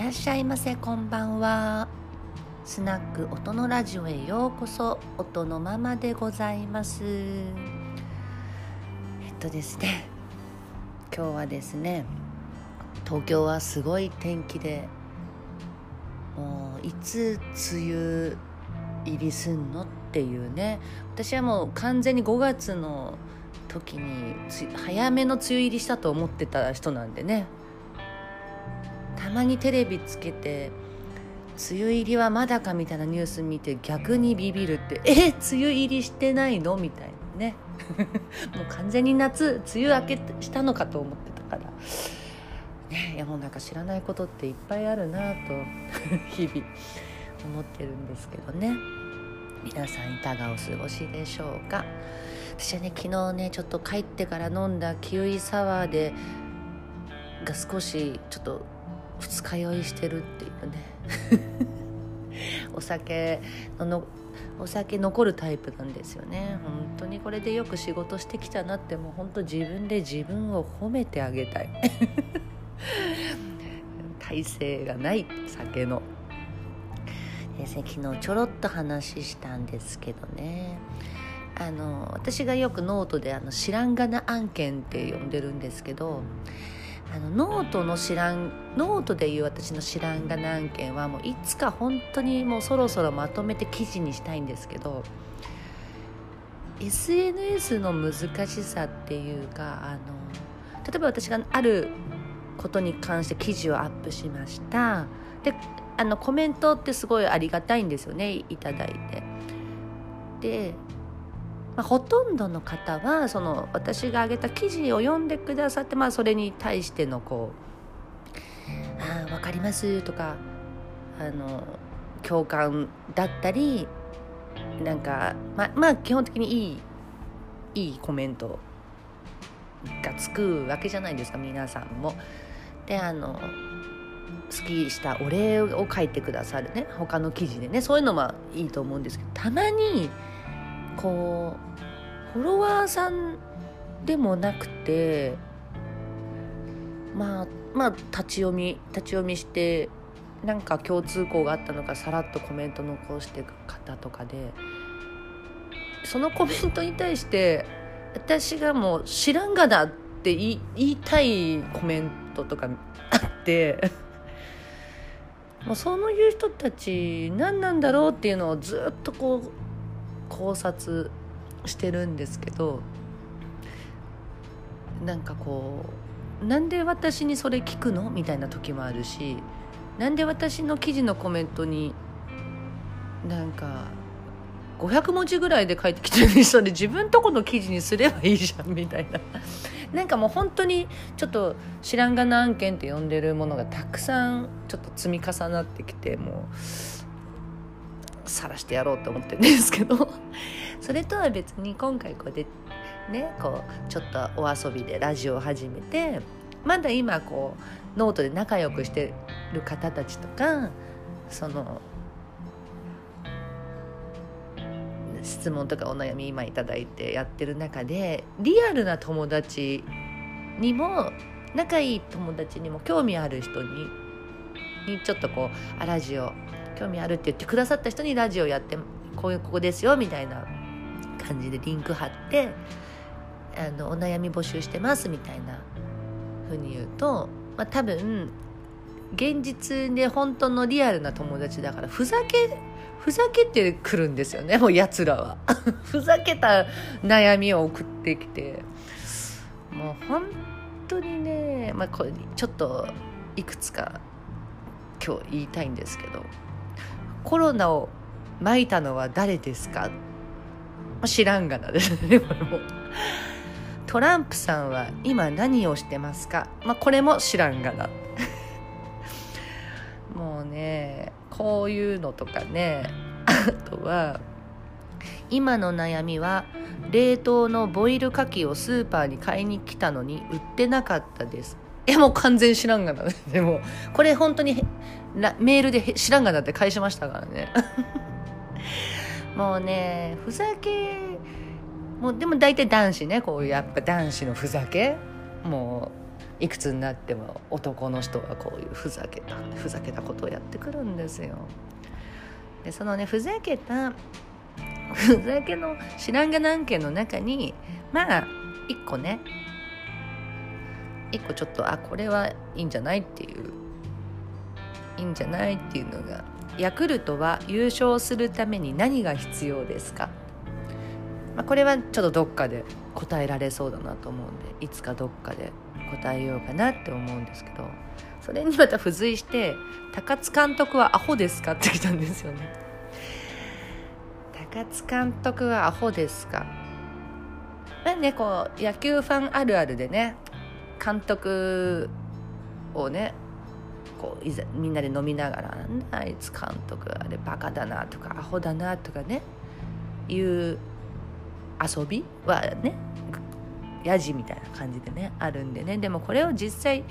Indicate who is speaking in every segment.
Speaker 1: らっしゃいませこんばんは。スナック音のラジオへようこそ音のままでございます。えっとですね今日はですね東京はすごい天気でもういつ梅雨入りすんのっていうね私はもう完全に5月の時に早めの梅雨入りしたと思ってた人なんでね。たまにテレビつけて梅雨入りはまだか？みたいなニュース見て逆にビビるってえ梅雨入りしてないの？みたいなね。もう完全に夏梅雨明けしたのかと思ってたから。ねいやもうなんか知らないことっていっぱいあるなと 日々思ってるんですけどね。皆さんいかがお過ごしでしょうか？私はね昨日ねちょっと帰ってから飲んだキウイサワーでが少しちょっと二日酔いしてるっていうね。お酒のお酒残るタイプなんですよね。本当にこれでよく仕事してきたなってもう本当自分で自分を褒めてあげたい。体勢がない酒の。昨日ちょろっと話したんですけどね。あの私がよくノートであの知らんがな案件って呼んでるんですけどあのノートの知らんノートでいう私の知らんがな案件はもういつか本当にもうそろそろまとめて記事にしたいんですけど SNS の難しさっていうかあの例えば私があることに関して記事をアップしましたであのコメントってすごいありがたいんですよねいただいて。で、まあ、ほとんどの方はその私が挙げた記事を読んでくださって、まあ、それに対してのこう「ああ分かります」とかあの共感だったりなんかままあ基本的にいいいいコメントがつくわけじゃないですか皆さんも。であの好きしたお礼を書いてくださるね他の記事でねそういうのはいいと思うんですけどたまにこうフォロワーさんでもなくてまあまあ立ち読み立ち読みしてなんか共通項があったのかさらっとコメント残してく方とかでそのコメントに対して私がもう知らんがなって言い言いたいコメントとかあってもうそういう人たち何なんだろうっていうのをずっとこう考察してるんですけどなんかこうなんで私にそれ聞くの？みたいな時もあるしなんで私の記事のコメントになんか500文字ぐらいで書いてきてる人で自分とこの記事にすればいいじゃんみたいな。なんかもう本当にちょっと知らんがな案件って呼んでるものがたくさんちょっと積み重なってきてもう晒してやろうと思ってるんですけど。それとは別に今回こうでねこうちょっとお遊びでラジオを始めてまだ今こうノートで仲良くしてる方たちとかその質問とかお悩み今頂いてやってる中でリアルな友達にも仲いい友達にも興味ある人ににちょっとこうあラジオ興味あるって言ってくださった人にラジオやってこういうここですよみたいな感じでリンク貼ってあのお悩み募集してますみたいなふうに言うと、まあ、多分現実で本当のリアルな友達だからふざけふざけてくるんですよねもうやつらは。ふざけた悩みを送ってきて。もう本当にね、まあ、これちょっといくつか今日言いたいんですけど。コロナをまいたのは誰ですか、知らんがなですねこれも。トランプさんは今何をしてますか、まあ、これも知らんがな。もうねこういうのとかね。あとは今の悩みは冷凍のボイル牡蠣をスーパーに買いに来たのに売ってなかったです。えもう完全知らんがな。でもこれ本当にメールで知らんがなって返しましたからね。もうねふざけもうでも大体男子ねこういうやっぱ男子のふざけ。もういくつになっても男の人はこういうふざけたふざけたことをやってくるんですよ。でそのねふざけたふざけの知らんが何件の中にまあ一個ね一個ちょっとあこれはいいんじゃないっていういいんじゃないっていうのがヤクルトは優勝するために何が必要ですか、まあ、これはちょっとどっかで答えられそうだなと思うんでいつかどっかで答えようかなって思うんですけどそれにまた付随して「高津監督はアホですか?」って来たんですよね。高津監督はアホですか？まあねこう野球ファンあるあるでね監督をねこういざみんなで飲みながら「なあいつ監督あれバカだな」とか「アホだな」とかねいう遊びはねやじみたいな感じでねあるんでね。でもこれを実際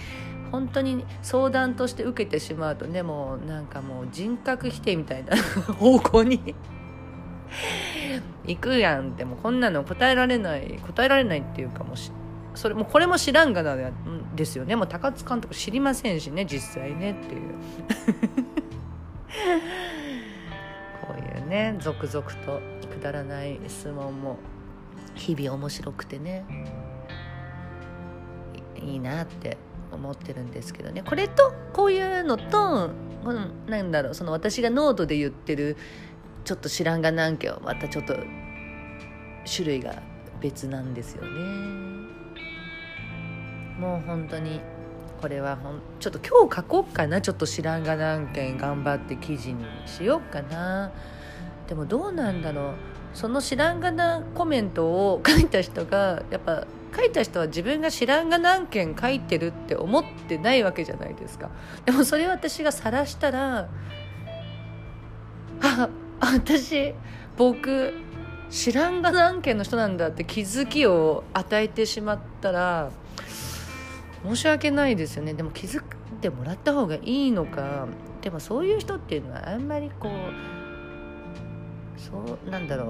Speaker 1: 本当に相談として受けてしまうとねもうなんかもう人格否定みたいな 方向に 行くやんってもうこんなの答えられない答えられないっていうかもしそれもこれも知らんがなですよね。もう高津監督知りませんしね実際ねっていう。こういうね続々とくだらない質問も日々面白くてね。いいなって思ってるんですけどね。これとこういうのと、うん、なんだろうその私がノートで言ってるちょっと知らんが何件はまたちょっと種類が別なんですよね。もう本当にこれはほんちょっと今日書こうかな。ちょっと知らんが何件頑張って記事にしようかな。でもどうなんだろう。その知らんがなコメントを書いた人がやっぱ書いた人は自分が知らんが何件書いてるって思ってないわけじゃないですか。でもそれを私が晒したらあ私僕知らんが何件の人なんだって気づきを与えてしまったら申し訳ないですよね。でも気づいてもらった方がいいのか。でもそういう人っていうのはあんまりこうそうなんだろう。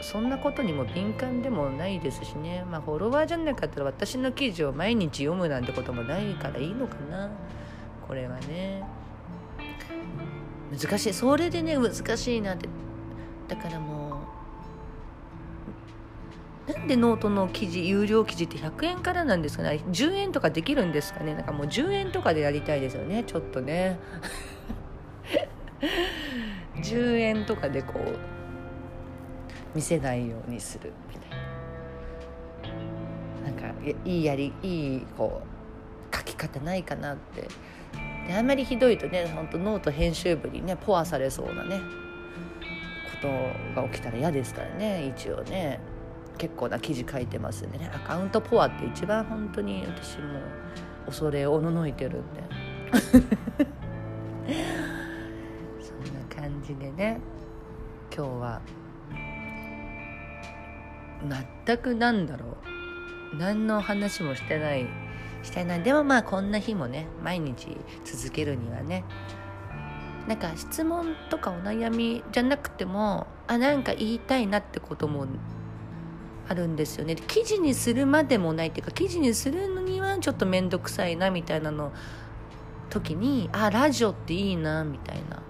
Speaker 1: そんなことにも敏感でもないですしね。まあフォロワーじゃなかったら私の記事を毎日読むなんてこともないからいいのかな。これはね。難しい。それでね難しいなって。だからもうなんでノートの記事有料記事って100円からなんですかね。10円とかできるんですかね。なんかもう10円とかでやりたいですよね。ちょっとね。10円とかでこう見せないようにするみたいな。なんかいいやりいいこう書き方ないかなって。であんまりひどいとね本当ノート編集部にねポアされそうなねことが起きたら嫌ですからね一応ね。結構な記事書いてますんでね。アカウントポアって一番本当に私も恐れおののいてるんで。そんな感じでね今日は全くなんだろう。何の話もしてない。してない。でもまあこんな日もね毎日続けるにはね。なんか質問とかお悩みじゃなくてもあなんか言いたいなってこともあるんですよね。記事にするまでもないっていうか記事にするのにはちょっと面倒くさいなみたいなの時にあラジオっていいなみたいな。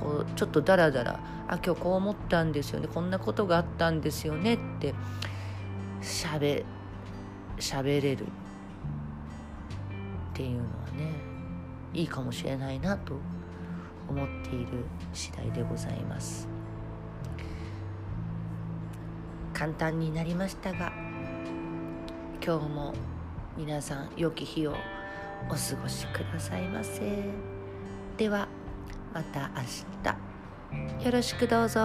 Speaker 1: こうちょっとダラダラあ今日こう思ったんですよね。こんなことがあったんですよねってしゃべしゃべれるっていうのはねいいかもしれないなと思っている次第でございます。簡単になりましたが今日も皆さん良き日をお過ごしくださいませではまた明日よろしくどうぞ。